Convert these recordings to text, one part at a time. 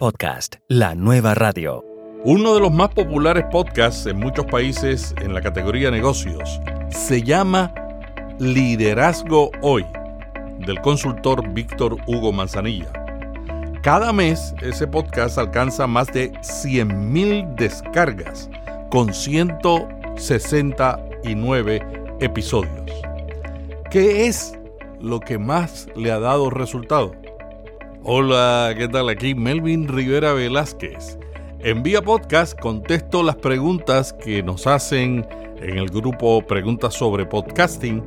Podcast, la nueva radio. Uno de los más populares podcasts en muchos países en la categoría negocios se llama Liderazgo Hoy, del consultor Víctor Hugo Manzanilla. Cada mes ese podcast alcanza más de 100.000 descargas con 169 episodios. ¿Qué es lo que más le ha dado resultado? Hola, ¿qué tal? Aquí Melvin Rivera Velázquez. En Vía Podcast contesto las preguntas que nos hacen en el grupo Preguntas sobre Podcasting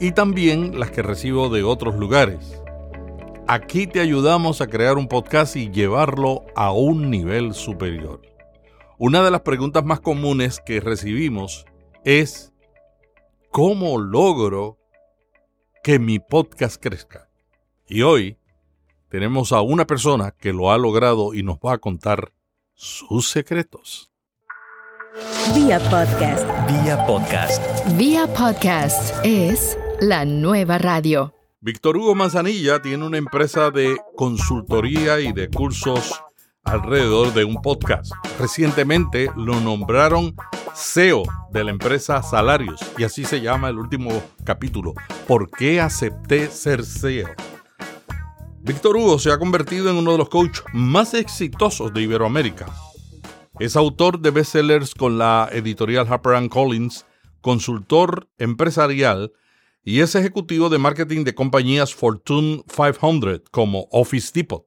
y también las que recibo de otros lugares. Aquí te ayudamos a crear un podcast y llevarlo a un nivel superior. Una de las preguntas más comunes que recibimos es ¿cómo logro que mi podcast crezca? Y hoy tenemos a una persona que lo ha logrado y nos va a contar sus secretos. Vía podcast. Vía podcast. Vía podcast es la nueva radio. Víctor Hugo Manzanilla tiene una empresa de consultoría y de cursos alrededor de un podcast. Recientemente lo nombraron CEO de la empresa Salarios y así se llama el último capítulo. ¿Por qué acepté ser CEO? Víctor Hugo se ha convertido en uno de los coaches más exitosos de Iberoamérica. Es autor de bestsellers con la editorial Harper Collins, consultor empresarial y es ejecutivo de marketing de compañías Fortune 500 como Office Depot.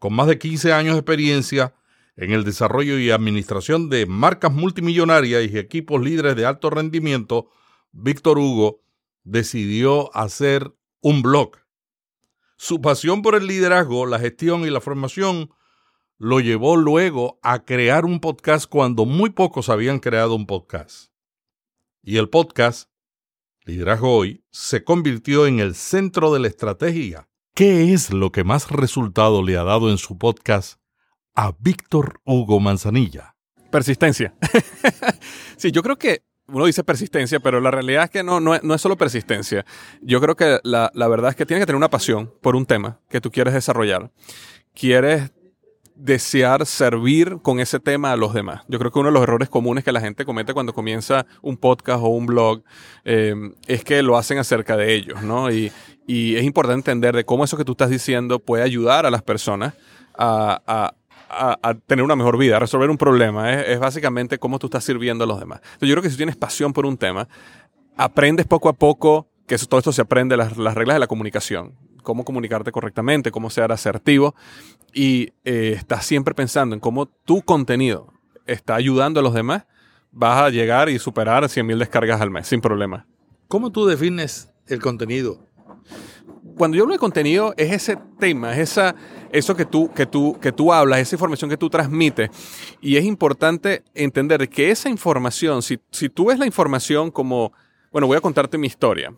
Con más de 15 años de experiencia en el desarrollo y administración de marcas multimillonarias y equipos líderes de alto rendimiento, Víctor Hugo decidió hacer un blog su pasión por el liderazgo, la gestión y la formación lo llevó luego a crear un podcast cuando muy pocos habían creado un podcast. Y el podcast, Liderazgo Hoy, se convirtió en el centro de la estrategia. ¿Qué es lo que más resultado le ha dado en su podcast a Víctor Hugo Manzanilla? Persistencia. sí, yo creo que uno dice persistencia, pero la realidad es que no, no, es solo persistencia. Yo creo que la, verdad es que tienes que tener una pasión por un tema que tú quieres desarrollar. Quieres desear servir con ese tema a los demás. Yo creo que uno de los errores comunes que la gente comete cuando comienza un podcast o un blog eh, es que lo hacen acerca de ellos, ¿no? Y, y, es importante entender de cómo eso que tú estás diciendo puede ayudar a las personas a, a, tener una mejor vida, a resolver un problema. Es, básicamente cómo tú estás sirviendo a los demás. Yo creo que si tienes pasión por un tema, aprendes poco a poco, que todo esto se aprende, las, reglas de la comunicación, cómo comunicarte correctamente, cómo ser asertivo, y eh, estás siempre pensando en cómo tu contenido está ayudando a los demás, vas a llegar y superar 100.000 descargas al mes, sin problema. ¿Cómo tú defines el contenido? Cuando yo hablo de contenido, es ese tema, es esa eso que tú, que tú, que tú hablas, esa información que tú transmites. Y es importante entender que esa información, si, si tú ves la información como, bueno, voy a contarte mi historia.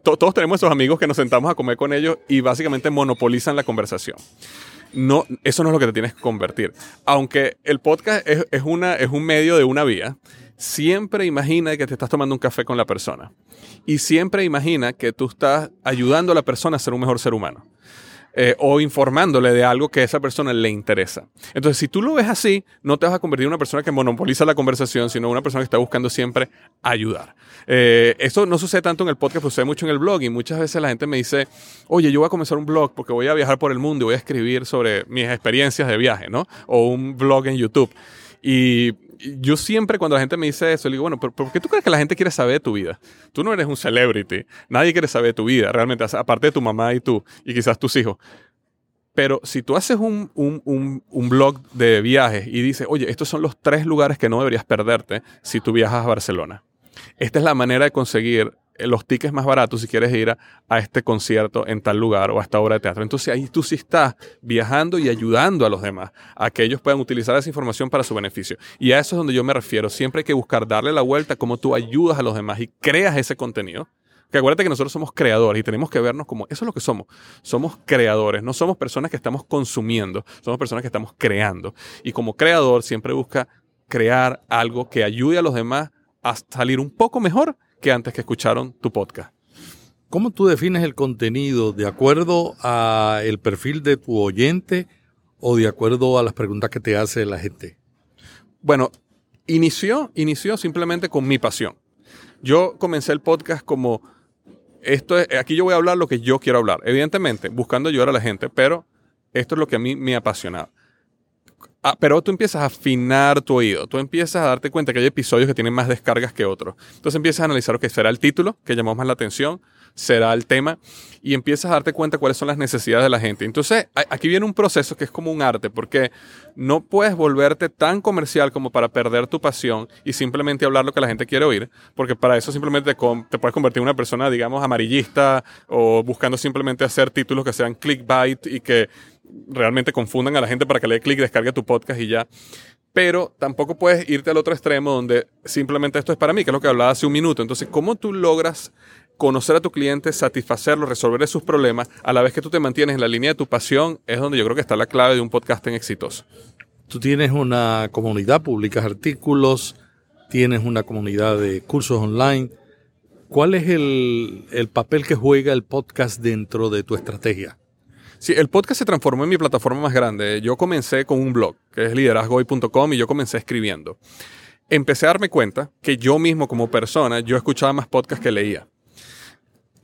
Todos tenemos esos amigos que nos sentamos a comer con ellos y básicamente monopolizan la conversación. No, eso no es lo que te tienes que convertir. Aunque el podcast es, es, una, es un medio de una vía, siempre imagina que te estás tomando un café con la persona. Y siempre imagina que tú estás ayudando a la persona a ser un mejor ser humano. Eh, o informándole de algo que a esa persona le interesa. Entonces, si tú lo ves así, no te vas a convertir en una persona que monopoliza la conversación, sino una persona que está buscando siempre ayudar. Eh, eso no sucede tanto en el podcast, sucede mucho en el blog y muchas veces la gente me dice, oye, yo voy a comenzar un blog porque voy a viajar por el mundo y voy a escribir sobre mis experiencias de viaje, ¿no? O un blog en YouTube. Y yo siempre cuando la gente me dice eso, le digo, bueno, ¿pero ¿por qué tú crees que la gente quiere saber de tu vida? Tú no eres un celebrity. Nadie quiere saber de tu vida, realmente, aparte de tu mamá y tú, y quizás tus hijos. Pero si tú haces un, un, un, un, blog de viajes y dices, oye, estos son los tres lugares que no deberías perderte si tú viajas a Barcelona. Esta es la manera de conseguir los tickets más baratos si quieres ir a, este concierto en tal lugar o a esta obra de teatro. Entonces ahí tú sí estás viajando y ayudando a los demás a que ellos puedan utilizar esa información para su beneficio. Y a eso es donde yo me refiero. Siempre hay que buscar darle la vuelta a cómo tú ayudas a los demás y creas ese contenido. Que acuérdate que nosotros somos creadores y tenemos que vernos como eso es lo que somos. Somos creadores, no somos personas que estamos consumiendo, somos personas que estamos creando. Y como creador siempre busca crear algo que ayude a los demás a salir un poco mejor que antes que escucharon tu podcast. ¿Cómo tú defines el contenido de acuerdo a el perfil de tu oyente o de acuerdo a las preguntas que te hace la gente? Bueno, inició, inició simplemente con mi pasión. Yo comencé el podcast como esto es, aquí yo voy a hablar lo que yo quiero hablar, evidentemente buscando ayudar a la gente, pero esto es lo que a mí me apasiona. Ah, pero tú empiezas a afinar tu oído, tú empiezas a darte cuenta que hay episodios que tienen más descargas que otros. Entonces empiezas a analizar lo que será el título, que llamó más la atención, será el tema, y empiezas a darte cuenta cuáles son las necesidades de la gente. Entonces aquí viene un proceso que es como un arte, porque no puedes volverte tan comercial como para perder tu pasión y simplemente hablar lo que la gente quiere oír, porque para eso simplemente te, puedes convertir en una persona, digamos, amarillista o buscando simplemente hacer títulos que sean clickbait y que realmente confundan a la gente para que le dé clic, descargue tu podcast y ya. Pero tampoco puedes irte al otro extremo donde simplemente esto es para mí, que es lo que hablaba hace un minuto. Entonces, ¿cómo tú logras conocer a tu cliente, satisfacerlo, resolver sus problemas, a la vez que tú te mantienes en la línea de tu pasión, es donde yo creo que está la clave de un podcasting exitoso. Tú tienes una comunidad, publicas artículos, tienes una comunidad de cursos online. ¿Cuál es el, el papel que juega el podcast dentro de tu estrategia? Sí, el podcast se transformó en mi plataforma más grande. Yo comencé con un blog, que es liderazgoy.com, y yo comencé escribiendo. Empecé a darme cuenta que yo mismo como persona, yo escuchaba más podcasts que leía.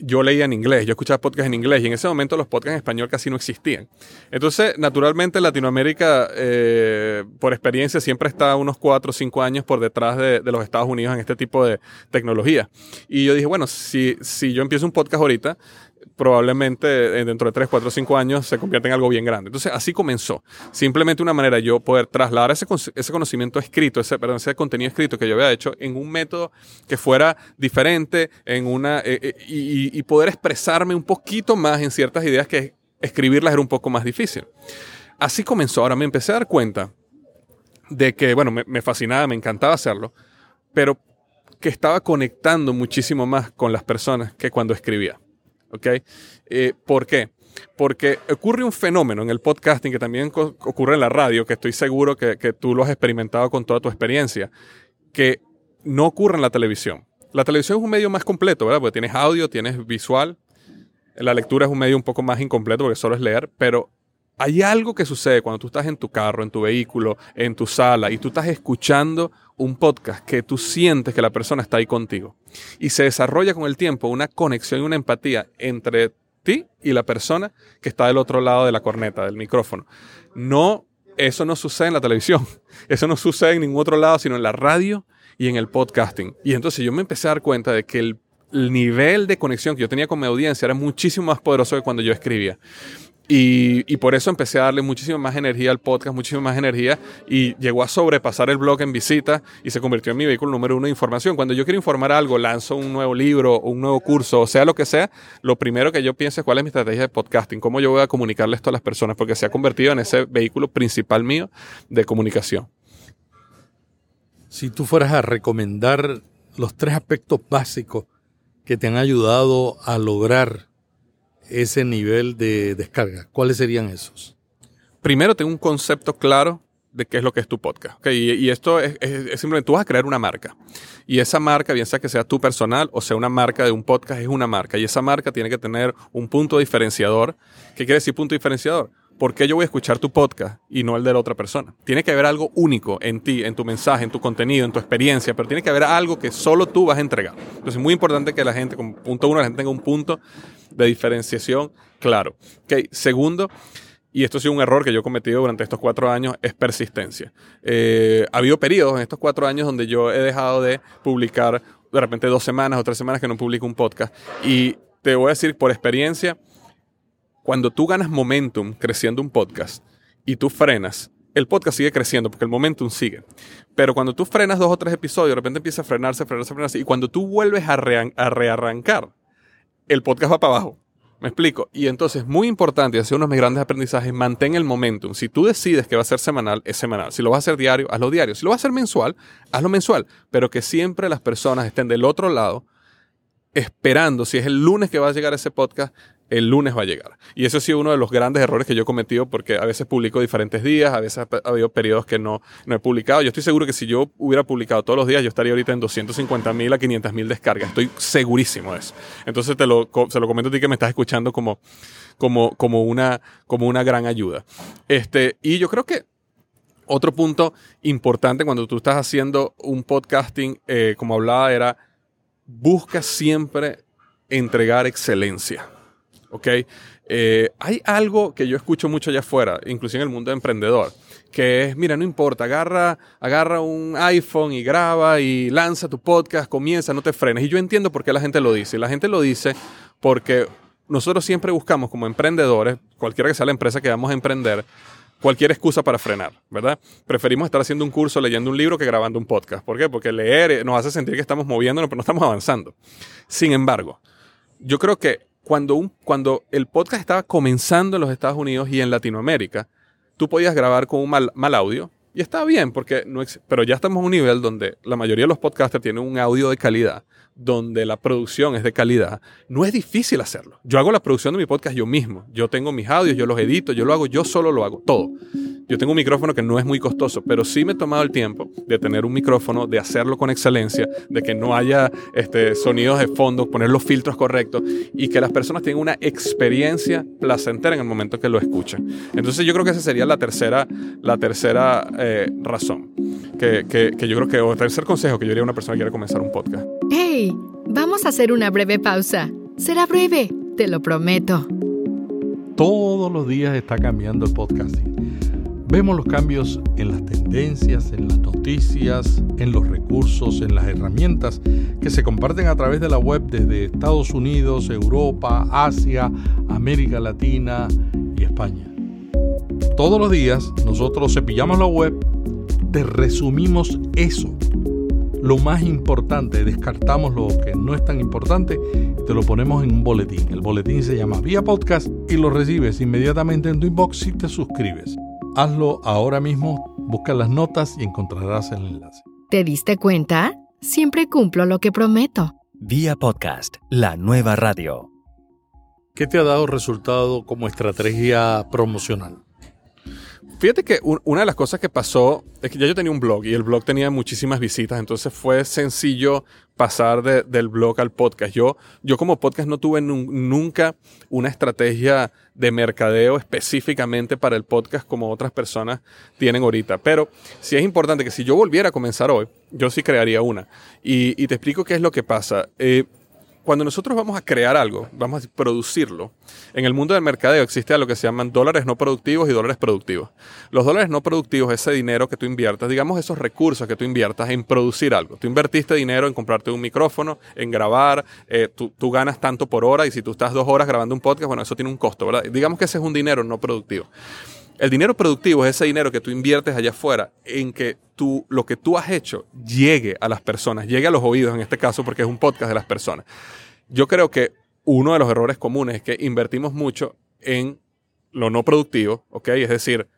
Yo leía en inglés, yo escuchaba podcasts en inglés y en ese momento los podcasts en español casi no existían. Entonces, naturalmente, Latinoamérica, eh, por experiencia, siempre está unos 4 o 5 años por detrás de, de, los Estados Unidos en este tipo de tecnología. Y yo dije, bueno, si, si yo empiezo un podcast ahorita, probablemente eh, dentro de 3, 4, 5 años se convierta en algo bien grande. Entonces, así comenzó. Simplemente una manera de yo poder trasladar ese, ese conocimiento escrito, ese, perdón, ese contenido escrito que yo había hecho en un método que fuera diferente en una, eh, eh, y, poder expresarme un poquito más en ciertas ideas que escribirlas era un poco más difícil. Así comenzó. Ahora me empecé a dar cuenta de que, bueno, me, me fascinaba, me encantaba hacerlo, pero que estaba conectando muchísimo más con las personas que cuando escribía. ¿Ok? Eh, ¿Por qué? Porque ocurre un fenómeno en el podcasting que también ocurre en la radio, que estoy seguro que, que tú lo has experimentado con toda tu experiencia, que no ocurre en la televisión. La televisión es un medio más completo, ¿verdad? Porque tienes audio, tienes visual. La lectura es un medio un poco más incompleto porque solo es leer, pero hay algo que sucede cuando tú estás en tu carro, en tu vehículo, en tu sala y tú estás escuchando un podcast que tú sientes que la persona está ahí contigo. Y se desarrolla con el tiempo una conexión y una empatía entre ti y la persona que está del otro lado de la corneta, del micrófono. No, eso no sucede en la televisión. Eso no sucede en ningún otro lado, sino en la radio y en el podcasting. Y entonces yo me empecé a dar cuenta de que el, el nivel de conexión que yo tenía con mi audiencia era muchísimo más poderoso que cuando yo escribía. Y, por eso empecé a darle muchísima más energía al podcast, muchísima más energía y llegó a sobrepasar el blog en visita y se convirtió en mi vehículo número uno de información. Cuando yo quiero informar algo, lanzo un nuevo libro, un nuevo curso, o sea lo que sea, lo primero que yo pienso es cuál es mi estrategia de podcasting, cómo yo voy a comunicarle esto a las personas, porque se ha convertido en ese vehículo principal mío de comunicación. Si tú fueras a recomendar los tres aspectos básicos que te han ayudado a lograr ese nivel de descarga? ¿Cuáles serían esos? Primero, tengo un concepto claro de qué es lo que es tu podcast. Y, esto es, simplemente, tú vas a crear una marca. Y esa marca, bien sea que sea tu personal o sea una marca de un podcast, es una marca. Y esa marca tiene que tener un punto diferenciador. ¿Qué quiere decir punto diferenciador? ¿Por qué yo voy a escuchar tu podcast y no el de la otra persona? Tiene que haber algo único en ti, en tu mensaje, en tu contenido, en tu experiencia, pero tiene que haber algo que solo tú vas a entregar. Entonces es muy importante que la gente, como punto uno, la gente tenga un punto de diferenciación claro. Okay. Segundo, y esto ha sido un error que yo he cometido durante estos cuatro años, es persistencia. Eh, ha habido periodos en estos cuatro años donde yo he dejado de publicar de repente dos semanas o tres semanas que no publico un podcast. Y te voy a decir por experiencia, cuando tú ganas momentum creciendo un podcast y tú frenas, el podcast sigue creciendo porque el momentum sigue. Pero cuando tú frenas dos o tres episodios, de repente empieza a frenarse, frenarse, frenarse. Y cuando tú vuelves a, a rearrancar, el podcast va para abajo. Me explico. Y entonces, muy importante, y ha sido uno de mis grandes aprendizajes, mantén el momentum. Si tú decides que va a ser semanal, es semanal. Si lo vas a hacer diario, hazlo diario. Si lo vas a hacer mensual, hazlo mensual. Pero que siempre las personas estén del otro lado, esperando, si es el lunes que va a llegar ese podcast, el lunes va a llegar. Y eso ha sido uno de los grandes errores que yo he cometido porque a veces publico diferentes días, a veces ha habido periodos que no, no he publicado. Yo estoy seguro que si yo hubiera publicado todos los días, yo estaría ahorita en 250 mil a 500 mil descargas. Estoy segurísimo de eso. Entonces te lo, se lo comento a ti que me estás escuchando como, como, como, una, como una gran ayuda. Este, y yo creo que otro punto importante cuando tú estás haciendo un podcasting, eh, como hablaba, era busca siempre entregar excelencia. ¿Ok? Eh, hay algo que yo escucho mucho allá afuera, inclusive en el mundo emprendedor, que es, mira, no importa, agarra, agarra un iPhone y graba y lanza tu podcast, comienza, no te frenes. Y yo entiendo por qué la gente lo dice. La gente lo dice porque nosotros siempre buscamos como emprendedores, cualquiera que sea la empresa que vamos a emprender, cualquier excusa para frenar, ¿verdad? Preferimos estar haciendo un curso, leyendo un libro que grabando un podcast. ¿Por qué? Porque leer nos hace sentir que estamos moviéndonos, pero no estamos avanzando. Sin embargo, yo creo que cuando, un, cuando el podcast estaba comenzando en los Estados Unidos y en Latinoamérica, tú podías grabar con un mal, mal audio y está bien, porque no pero ya estamos a un nivel donde la mayoría de los podcasters tienen un audio de calidad donde la producción es de calidad, no es difícil hacerlo. Yo hago la producción de mi podcast yo mismo. Yo tengo mis audios, yo los edito, yo lo hago, yo solo lo hago, todo. Yo tengo un micrófono que no es muy costoso, pero sí me he tomado el tiempo de tener un micrófono, de hacerlo con excelencia, de que no haya este, sonidos de fondo, poner los filtros correctos y que las personas tengan una experiencia placentera en el momento que lo escuchan. Entonces yo creo que esa sería la tercera, la tercera eh, razón, que, que, yo creo que, o tercer consejo que yo diría a una persona que quiere comenzar un podcast. Vamos a hacer una breve pausa. Será breve, te lo prometo. Todos los días está cambiando el podcasting. Vemos los cambios en las tendencias, en las noticias, en los recursos, en las herramientas que se comparten a través de la web desde Estados Unidos, Europa, Asia, América Latina y España. Todos los días nosotros cepillamos la web, te resumimos eso lo más importante, descartamos lo que no es tan importante y te lo ponemos en un boletín. El boletín se llama Vía Podcast y lo recibes inmediatamente en tu inbox si te suscribes. Hazlo ahora mismo, busca las notas y encontrarás el enlace. ¿Te diste cuenta? Siempre cumplo lo que prometo. Vía Podcast, la nueva radio. ¿Qué te ha dado resultado como estrategia promocional? Fíjate que una de las cosas que pasó es que ya yo tenía un blog y el blog tenía muchísimas visitas, entonces fue sencillo pasar del blog al podcast. Yo, yo como podcast no tuve nunca una estrategia de mercadeo específicamente para el podcast como otras personas tienen ahorita. Pero sí es importante que si yo volviera a comenzar hoy, yo sí crearía una. Y, te explico qué es lo que pasa. Eh, cuando nosotros vamos a crear algo, vamos a producirlo, en el mundo del mercadeo existe algo que se llaman dólares no productivos y dólares productivos. Los dólares no productivos es ese dinero que tú inviertas, digamos esos recursos que tú inviertas en producir algo. Tú invertiste dinero en comprarte un micrófono, en grabar, eh, tú, tú, ganas tanto por hora y si tú estás dos horas grabando un podcast, bueno, eso tiene un costo, ¿verdad? Digamos que ese es un dinero no productivo. El dinero productivo es ese dinero que tú inviertes allá afuera en que tú, lo que tú has hecho llegue a las personas, llegue a los oídos en este caso porque es un podcast de las personas. Yo creo que uno de los errores comunes es que invertimos mucho en lo no productivo, ¿ok? Es decir,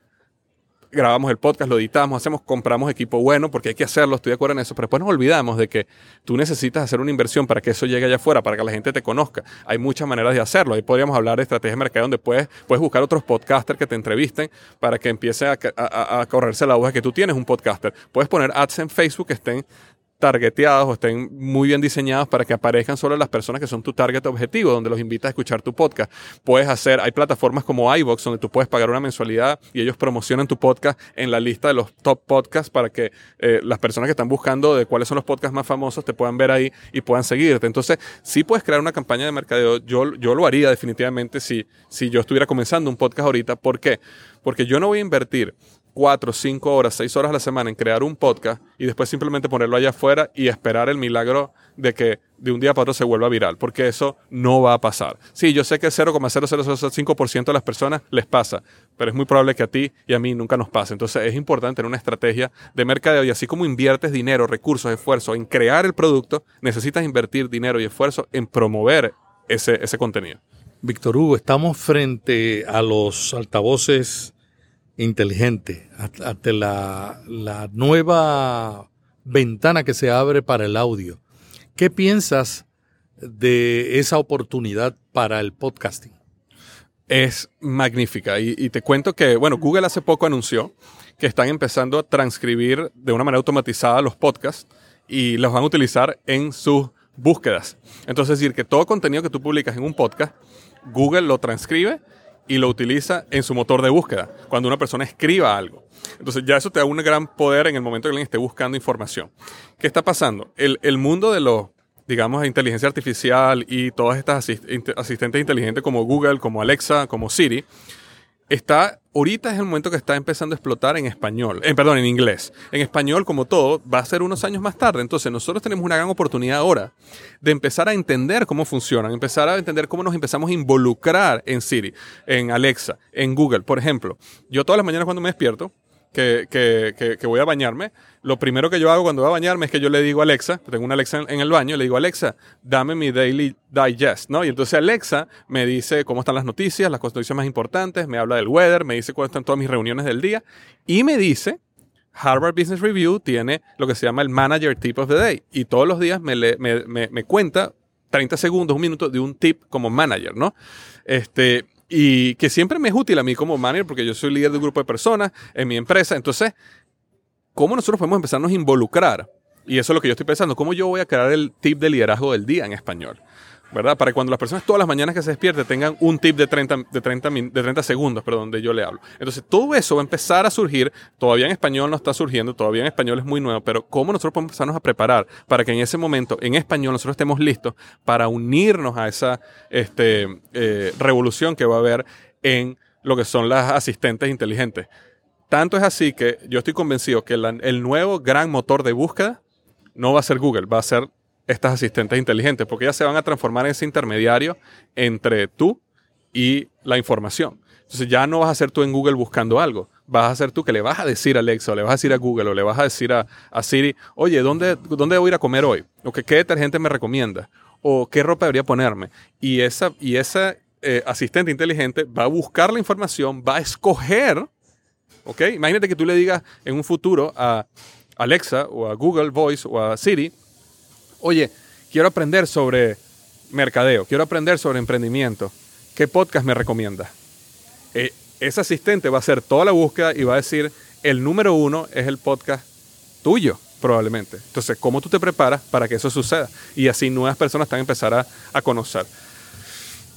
grabamos el podcast, lo editamos, hacemos, compramos equipo bueno, porque hay que hacerlo, estoy de acuerdo en eso, pero después nos olvidamos de que tú necesitas hacer una inversión para que eso llegue allá afuera, para que la gente te conozca. Hay muchas maneras de hacerlo. Ahí podríamos hablar de estrategia de mercado donde puedes, puedes buscar otros podcasters que te entrevisten para que empiece a, correrse la hoja que tú tienes un podcaster. Puedes poner ads en Facebook que estén targeteados o estén muy bien diseñados para que aparezcan solo las personas que son tu target objetivo, donde los invitas a escuchar tu podcast. Puedes hacer, hay plataformas como iVox donde tú puedes pagar una mensualidad y ellos promocionan tu podcast en la lista de los top podcasts para que eh, las personas que están buscando de cuáles son los podcasts más famosos te puedan ver ahí y puedan seguirte. Entonces, sí puedes crear una campaña de mercadeo. Yo, yo lo haría definitivamente si, si yo estuviera comenzando un podcast ahorita. ¿Por qué? Porque yo no voy a invertir cuatro, cinco horas, seis horas a la semana en crear un podcast y después simplemente ponerlo allá afuera y esperar el milagro de que de un día para otro se vuelva viral, porque eso no va a pasar. Sí, yo sé que 0,0005% de las personas les pasa, pero es muy probable que a ti y a mí nunca nos pase. Entonces es importante tener una estrategia de mercadeo y así como inviertes dinero, recursos, esfuerzo en crear el producto, necesitas invertir dinero y esfuerzo en promover ese, ese contenido. Víctor Hugo, estamos frente a los altavoces inteligente, ante la, la nueva ventana que se abre para el audio. ¿Qué piensas de esa oportunidad para el podcasting? es magnífica. Y, te cuento que, bueno, Google hace poco anunció que están empezando a transcribir de una manera automatizada los podcasts y los van a utilizar en sus búsquedas. Entonces, es decir, que todo contenido que tú publicas en un podcast, Google lo transcribe y lo utiliza en su motor de búsqueda, cuando una persona escriba algo. Entonces ya eso te da un gran poder en el momento que alguien esté buscando información. ¿Qué está pasando? El, el mundo de los, digamos, inteligencia artificial y todas estas asistentes inteligentes como Google, como Alexa, como Siri, está, ahorita es el momento que está empezando a explotar en español, eh, perdón, en inglés. En español, como todo, va a ser unos años más tarde. Entonces, nosotros tenemos una gran oportunidad ahora de empezar a entender cómo funcionan, empezar a entender cómo nos empezamos a involucrar en Siri, en Alexa, en Google. Por ejemplo, yo todas las mañanas cuando me despierto, que, que, que, voy a bañarme, lo primero que yo hago cuando voy a bañarme es que yo le digo a Alexa, tengo una Alexa en, el baño, le digo Alexa, dame mi Daily Digest, ¿no? Y entonces Alexa me dice cómo están las noticias, las noticias más importantes, me habla del weather, me dice cuáles están todas mis reuniones del día y me dice Harvard Business Review tiene lo que se llama el Manager Tip of the Day y todos los días me, me, me, me cuenta 30 segundos, un minuto de un tip como manager, ¿no? Este, y que siempre me es útil a mí como manager porque yo soy líder de un grupo de personas en mi empresa. Entonces, ¿cómo nosotros podemos empezarnos a involucrar? Y eso es lo que yo estoy pensando. ¿Cómo yo voy a crear el tip de liderazgo del día en español? ¿Verdad? Para que cuando las personas todas las mañanas que se despierten tengan un tip de 30, de 30, de 30 segundos, perdón, de yo le hablo. Entonces, todo eso va a empezar a surgir. Todavía en español no está surgiendo, todavía en español es muy nuevo, pero ¿cómo nosotros podemos empezarnos a preparar para que en ese momento, en español, nosotros estemos listos para unirnos a esa este, eh, revolución que va a haber en lo que son las asistentes inteligentes? Tanto es así que yo estoy convencido que el nuevo gran motor de búsqueda no va a ser Google, va a ser estas asistentes inteligentes, porque ellas se van a transformar en ese intermediario entre tú y la información. Entonces ya no vas a ser tú en Google buscando algo, vas a ser tú que le vas a decir a Alexa, o le vas a decir a Google, o le vas a decir a, Siri, oye, ¿dónde, ¿dónde debo ir a comer hoy? O qué detergente me recomienda, o qué ropa debería ponerme. Y esa, y esa eh, asistente inteligente va a buscar la información, va a escoger, ¿ok? Imagínate que tú le digas en un futuro a Alexa, o a Google Voice, o a Siri, oye, quiero aprender sobre mercadeo, quiero aprender sobre emprendimiento, ¿qué podcast me recomienda? Eh, ese asistente va a hacer toda la búsqueda y va a decir, el número uno es el podcast tuyo, probablemente. Entonces, ¿cómo tú te preparas para que eso suceda? Y así nuevas personas están a empezar a, a conocer.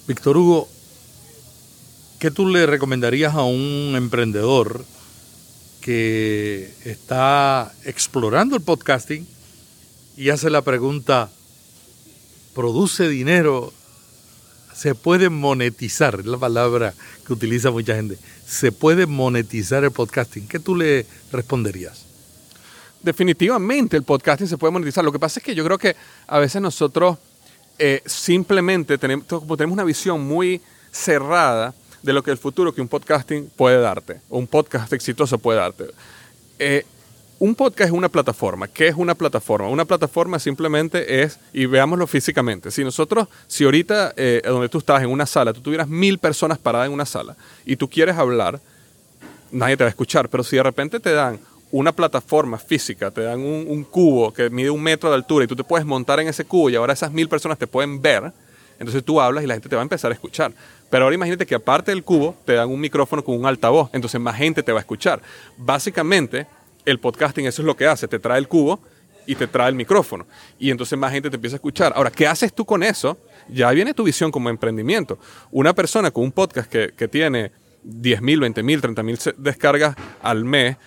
Víctor Hugo, ¿qué tú le recomendarías a un emprendedor que está explorando el podcasting y hace la pregunta, ¿produce dinero? ¿Se puede monetizar? Es la palabra que utiliza mucha gente. ¿Se puede monetizar el podcasting? ¿Qué tú le responderías? Definitivamente el podcasting se puede monetizar. Lo que pasa es que yo creo que a veces nosotros eh, simplemente tenemos, tenemos una visión muy cerrada de lo que el futuro que un podcasting puede darte, un podcast exitoso puede darte. Eh, un podcast es una plataforma. ¿Qué es una plataforma? Una plataforma simplemente es, y veámoslo físicamente, si nosotros, si ahorita eh, donde tú estás en una sala, tú tuvieras mil personas paradas en una sala y tú quieres hablar, nadie te va a escuchar, pero si de repente te dan una plataforma física, te dan un, un, cubo que mide un metro de altura y tú te puedes montar en ese cubo y ahora esas mil personas te pueden ver, entonces tú hablas y la gente te va a empezar a escuchar. Pero ahora imagínate que aparte del cubo te dan un micrófono con un altavoz, entonces más gente te va a escuchar. Básicamente, el podcasting eso es lo que hace, te trae el cubo y te trae el micrófono. Y entonces más gente te empieza a escuchar. Ahora, ¿qué haces tú con eso? Ya viene tu visión como emprendimiento. Una persona con un podcast que, que tiene 10 mil, 20 mil, 30 mil descargas al mes,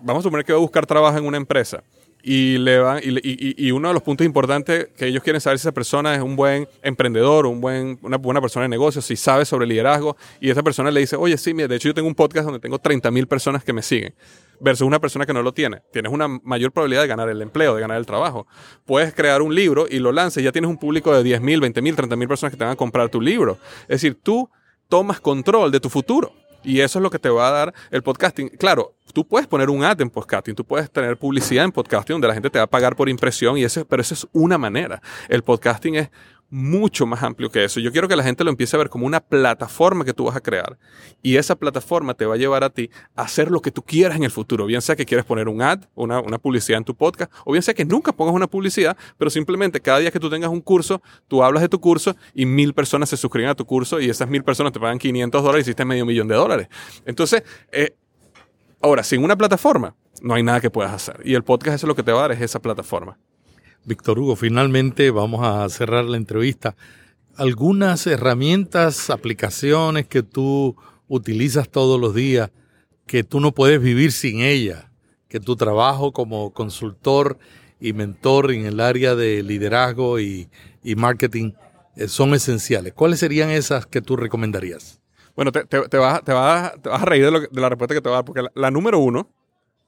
vamos a suponer que va a buscar trabajo en una empresa. Y, le van, y, y, uno de los puntos importantes que ellos quieren saber si esa persona es un buen emprendedor, un buen, una buena persona de negocios, si sabe sobre liderazgo. Y esa persona le dice, oye, sí, mira, de hecho yo tengo un podcast donde tengo 30 mil personas que me siguen versus una persona que no lo tiene. Tienes una mayor probabilidad de ganar el empleo, de ganar el trabajo. Puedes crear un libro y lo lances y ya tienes un público de 10 mil, 20 mil, 30 mil personas que te van a comprar tu libro. Es decir, tú tomas control de tu futuro. Y eso es lo que te va a dar el podcasting. Claro, tú puedes poner un ad en podcasting, tú puedes tener publicidad en podcasting donde la gente te va a pagar por impresión, y ese, pero eso es una manera. El podcasting es mucho más amplio que eso. Yo quiero que la gente lo empiece a ver como una plataforma que tú vas a crear. Y esa plataforma te va a llevar a ti a hacer lo que tú quieras en el futuro. Bien sea que quieres poner un ad, una, una publicidad en tu podcast, o bien sea que nunca pongas una publicidad, pero simplemente cada día que tú tengas un curso, tú hablas de tu curso y mil personas se suscriben a tu curso y esas mil personas te pagan 500 dólares y hiciste medio millón de dólares. Entonces, eh, ahora, sin una plataforma, no hay nada que puedas hacer. Y el podcast es lo que te va a dar, es esa plataforma. Víctor Hugo, finalmente vamos a cerrar la entrevista. Algunas herramientas, aplicaciones que tú utilizas todos los días, que tú no puedes vivir sin ellas, que tu trabajo como consultor y mentor en el área de liderazgo y, marketing eh, son esenciales. ¿Cuáles serían esas que tú recomendarías? Bueno, te, vas, a reír de, lo, de, la respuesta que te voy a dar, porque la, la número uno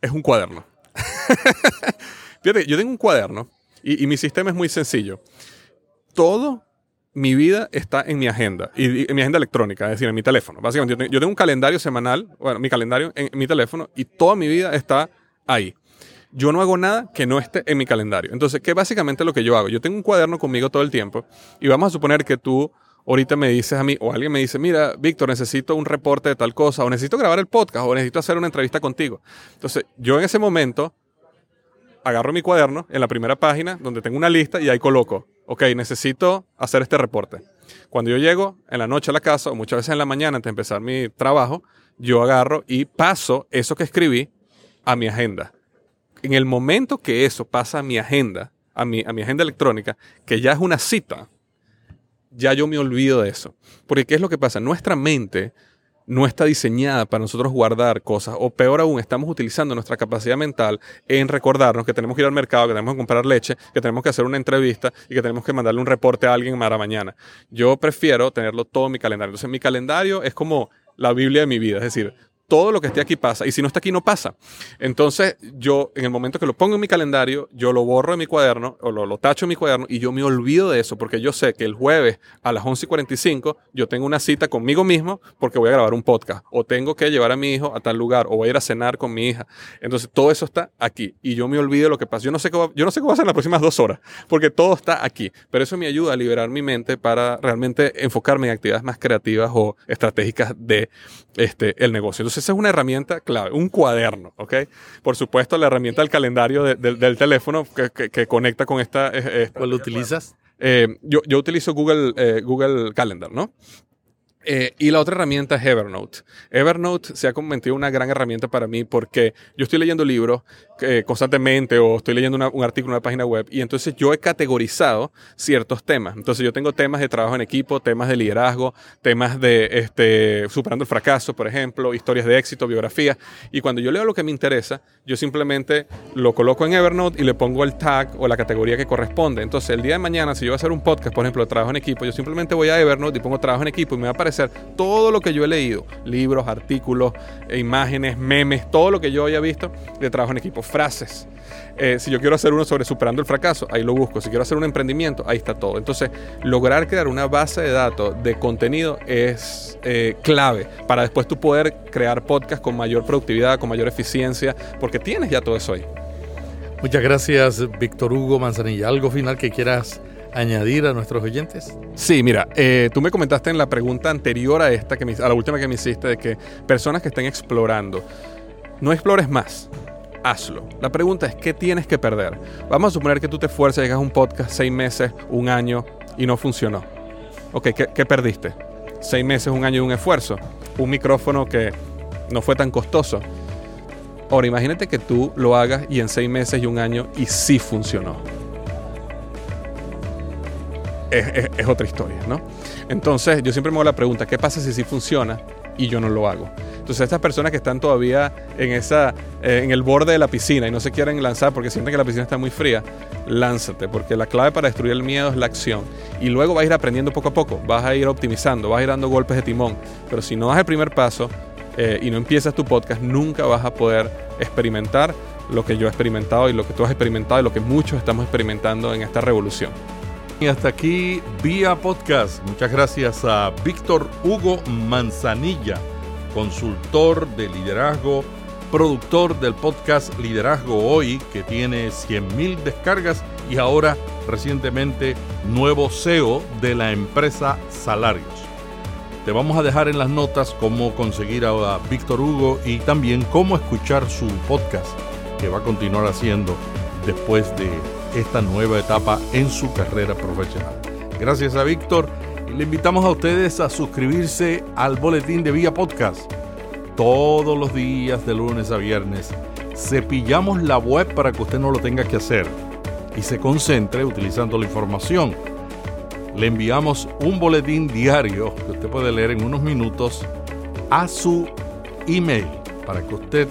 es un cuaderno. Fíjate, yo tengo un cuaderno y, mi sistema es muy sencillo. Todo mi vida está en mi agenda, y, en mi agenda electrónica, es decir, en mi teléfono. Básicamente, yo tengo, un calendario semanal, bueno, mi calendario en, en mi teléfono, y toda mi vida está ahí yo no hago nada que no esté en mi calendario. Entonces, ¿qué básicamente lo que yo hago? Yo tengo un cuaderno conmigo todo el tiempo y vamos a suponer que tú ahorita me dices a mí o alguien me dice, mira, Víctor, necesito un reporte de tal cosa o necesito grabar el podcast o necesito hacer una entrevista contigo. Entonces, yo en ese momento agarro mi cuaderno en la primera página donde tengo una lista y ahí coloco, ok, necesito hacer este reporte. Cuando yo llego en la noche a la casa o muchas veces en la mañana antes de empezar mi trabajo, yo agarro y paso eso que escribí a mi agenda en el momento que eso pasa a mi agenda, a mi, a mi agenda electrónica, que ya es una cita, ya yo me olvido de eso. Porque ¿qué es lo que pasa? Nuestra mente no está diseñada para nosotros guardar cosas, o peor aún, estamos utilizando nuestra capacidad mental en recordarnos que tenemos que ir al mercado, que tenemos que comprar leche, que tenemos que hacer una entrevista y que tenemos que mandarle un reporte a alguien para mañana. Yo prefiero tenerlo todo en mi calendario. Entonces, mi calendario es como la Biblia de mi vida, es decir, todo lo que esté aquí pasa. Y si no está aquí, no pasa. Entonces, yo, en el momento que lo pongo en mi calendario, yo lo borro en mi cuaderno, o lo, tacho en mi cuaderno, y yo me olvido de eso, porque yo sé que el jueves a las 11.45 yo tengo una cita conmigo mismo porque voy a grabar un podcast, o tengo que llevar a mi hijo a tal lugar, o voy a ir a cenar con mi hija. Entonces, todo eso está aquí. Y yo me olvido de lo que pasa. Yo no sé qué, yo no sé qué voy a hacer en las próximas dos horas, porque todo está aquí. Pero eso me ayuda a liberar mi mente para realmente enfocarme en actividades más creativas o estratégicas de este, el negocio. Entonces, esa es una herramienta clave, un cuaderno, ¿ok? Por supuesto, la herramienta del calendario de, de, del teléfono que, que, que, conecta con esta... ¿Cuál utilizas? Eh, yo, yo, utilizo Google, eh, Google Calendar, ¿no? Eh, y la otra herramienta es Evernote. Evernote se ha convertido en una gran herramienta para mí porque yo estoy leyendo libros eh, constantemente o estoy leyendo una, un artículo en una página web y entonces yo he categorizado ciertos temas. Entonces yo tengo temas de trabajo en equipo, temas de liderazgo, temas de este, superando el fracaso, por ejemplo, historias de éxito, biografías. Y cuando yo leo lo que me interesa, yo simplemente lo coloco en Evernote y le pongo el tag o la categoría que corresponde. Entonces el día de mañana, si yo voy a hacer un podcast, por ejemplo, de trabajo en equipo, yo simplemente voy a Evernote y pongo trabajo en equipo y me va a aparecer todo lo que yo he leído, libros, artículos, e imágenes, memes, todo lo que yo haya visto de trabajo en equipo, frases. Eh, si yo quiero hacer uno sobre superando el fracaso, ahí lo busco. Si quiero hacer un emprendimiento, ahí está todo. Entonces, lograr crear una base de datos de contenido es eh, clave para después tú poder crear podcast con mayor productividad, con mayor eficiencia, porque tienes ya todo eso ahí. Muchas gracias, Víctor Hugo Manzanilla. ¿Algo final que quieras añadir a nuestros oyentes? Sí, mira, eh, tú me comentaste en la pregunta anterior a esta, que me, a la última que me hiciste, de que personas que estén explorando, no explores más, hazlo. La pregunta es, ¿qué tienes que perder? Vamos a suponer que tú te esfuerzas, llegas a un podcast seis meses, un año y no funcionó. Ok, ¿qué, qué perdiste? Seis meses, un año y un esfuerzo. Un micrófono que no fue tan costoso. Ahora, imagínate que tú lo hagas y en seis meses y un año y sí funcionó es, otra historia, ¿no? Entonces, yo siempre me hago la pregunta, ¿qué pasa si sí funciona y yo no lo hago? Entonces, estas personas que están todavía en, esa, eh, en el borde de la piscina y no se quieren lanzar porque sienten que la piscina está muy fría, lánzate, porque la clave para destruir el miedo es la acción. Y luego vas a ir aprendiendo poco a poco, vas a ir optimizando, vas a ir dando golpes de timón. Pero si no das el primer paso eh, y no empiezas tu podcast, nunca vas a poder experimentar lo que yo he experimentado y lo que tú has experimentado y lo que muchos estamos experimentando en esta revolución. Y hasta aquí vía podcast. Muchas gracias a Víctor Hugo Manzanilla, consultor de liderazgo productor del podcast Liderazgo Hoy, que tiene 100.000 descargas y ahora recientemente nuevo CEO de la empresa Salarios. Te vamos a dejar en las notas cómo conseguir a Víctor Hugo y también cómo escuchar su podcast que va a continuar haciendo después de esta nueva etapa en su carrera profesional. Gracias a Víctor y le invitamos a ustedes a suscribirse al boletín de Vía Podcast. Todos los días de lunes a viernes cepillamos la web para que usted no lo tenga que hacer y se concentre utilizando la información le enviamos un boletín diario que usted puede leer en unos minutos a su email para que usted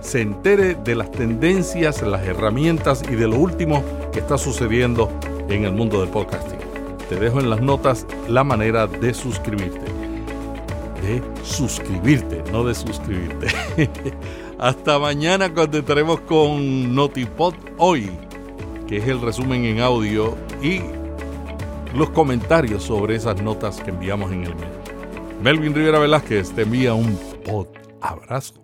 se entere de las tendencias, las herramientas y de lo último que está sucediendo en el mundo del podcasting. Te dejo en las notas la manera de suscribirte. De suscribirte, no de suscribirte. Hasta mañana cuando estaremos con Notipod hoy, que es el resumen en audio y los comentarios sobre esas notas que enviamos en el mail. Melvin Rivera Velázquez te envía un pod abrazo.